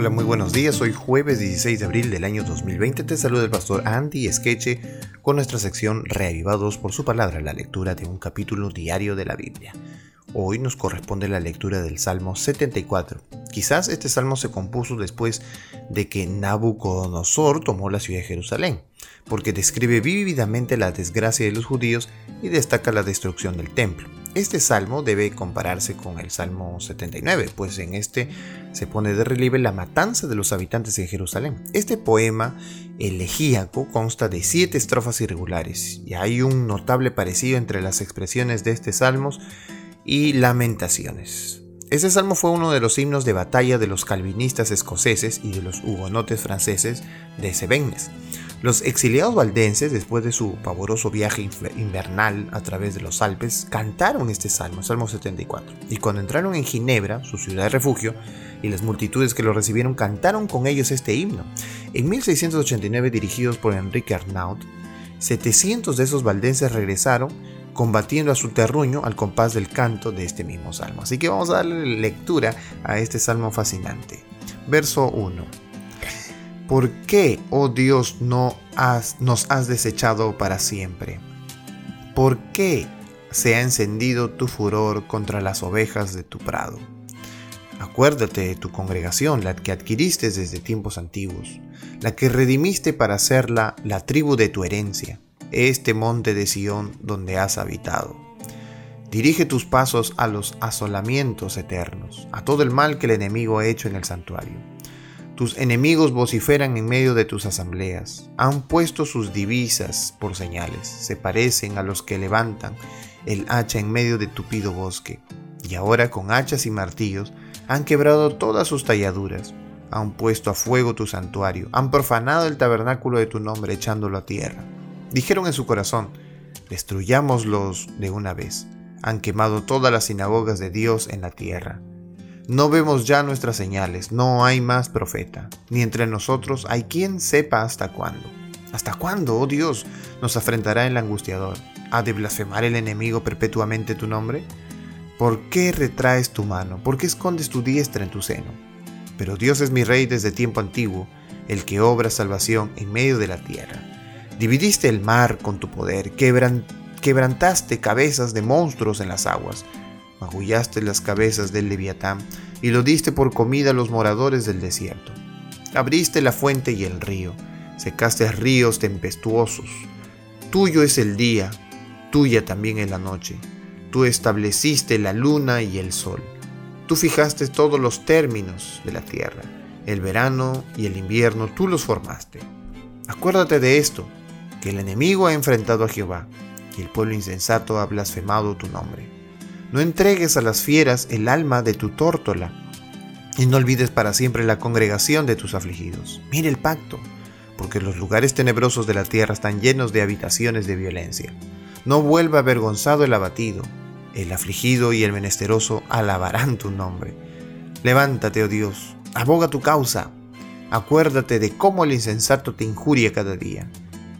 Hola, muy buenos días. Hoy jueves 16 de abril del año 2020 te saluda el pastor Andy Esqueche con nuestra sección Reavivados por su palabra, la lectura de un capítulo diario de la Biblia. Hoy nos corresponde la lectura del Salmo 74. Quizás este salmo se compuso después de que Nabucodonosor tomó la ciudad de Jerusalén, porque describe vívidamente la desgracia de los judíos y destaca la destrucción del templo. Este salmo debe compararse con el Salmo 79, pues en este se pone de relieve la matanza de los habitantes de Jerusalén. Este poema elegíaco consta de siete estrofas irregulares y hay un notable parecido entre las expresiones de este salmos y lamentaciones. Este salmo fue uno de los himnos de batalla de los calvinistas escoceses y de los hugonotes franceses de Cevennes. Los exiliados valdenses, después de su pavoroso viaje invernal a través de los Alpes, cantaron este salmo, Salmo 74. Y cuando entraron en Ginebra, su ciudad de refugio, y las multitudes que lo recibieron cantaron con ellos este himno. En 1689, dirigidos por Enrique Arnaud, 700 de esos valdenses regresaron combatiendo a su terruño al compás del canto de este mismo salmo. Así que vamos a darle lectura a este salmo fascinante. Verso 1. ¿Por qué, oh Dios, no nos has desechado para siempre? ¿Por qué se ha encendido tu furor contra las ovejas de tu prado? Acuérdate de tu congregación, la que adquiriste desde tiempos antiguos, la que redimiste para hacerla la tribu de tu herencia, este monte de Sión donde has habitado. Dirige tus pasos a los asolamientos eternos, a todo el mal que el enemigo ha hecho en el santuario tus enemigos vociferan en medio de tus asambleas. Han puesto sus divisas por señales. Se parecen a los que levantan el hacha en medio de tupido bosque. Y ahora con hachas y martillos han quebrado todas sus talladuras. Han puesto a fuego tu santuario. Han profanado el tabernáculo de tu nombre echándolo a tierra. Dijeron en su corazón, destruyámoslos de una vez. Han quemado todas las sinagogas de Dios en la tierra. No vemos ya nuestras señales, no hay más profeta, ni entre nosotros hay quien sepa hasta cuándo. ¿Hasta cuándo, oh Dios, nos afrentará el angustiador? ¿Ha de blasfemar el enemigo perpetuamente tu nombre? ¿Por qué retraes tu mano? ¿Por qué escondes tu diestra en tu seno? Pero Dios es mi rey desde tiempo antiguo, el que obra salvación en medio de la tierra. Dividiste el mar con tu poder, quebrantaste cabezas de monstruos en las aguas, magullaste las cabezas del leviatán y lo diste por comida a los moradores del desierto. Abriste la fuente y el río, secaste ríos tempestuosos. Tuyo es el día, tuya también es la noche. Tú estableciste la luna y el sol. Tú fijaste todos los términos de la tierra. El verano y el invierno tú los formaste. Acuérdate de esto, que el enemigo ha enfrentado a Jehová, y el pueblo insensato ha blasfemado tu nombre. No entregues a las fieras el alma de tu tórtola, y no olvides para siempre la congregación de tus afligidos. Mire el pacto, porque los lugares tenebrosos de la tierra están llenos de habitaciones de violencia. No vuelva avergonzado el abatido, el afligido y el menesteroso alabarán tu nombre. Levántate, oh Dios, aboga tu causa. Acuérdate de cómo el insensato te injuria cada día.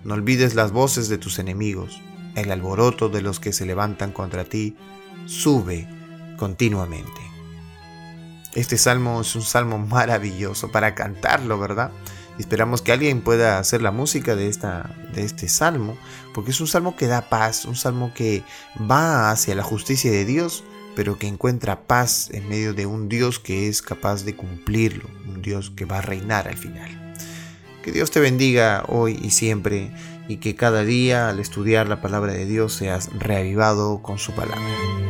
No olvides las voces de tus enemigos, el alboroto de los que se levantan contra ti sube continuamente. Este salmo es un salmo maravilloso para cantarlo, ¿verdad? Esperamos que alguien pueda hacer la música de, esta, de este salmo, porque es un salmo que da paz, un salmo que va hacia la justicia de Dios, pero que encuentra paz en medio de un Dios que es capaz de cumplirlo, un Dios que va a reinar al final. Que Dios te bendiga hoy y siempre y que cada día al estudiar la palabra de Dios seas reavivado con su palabra.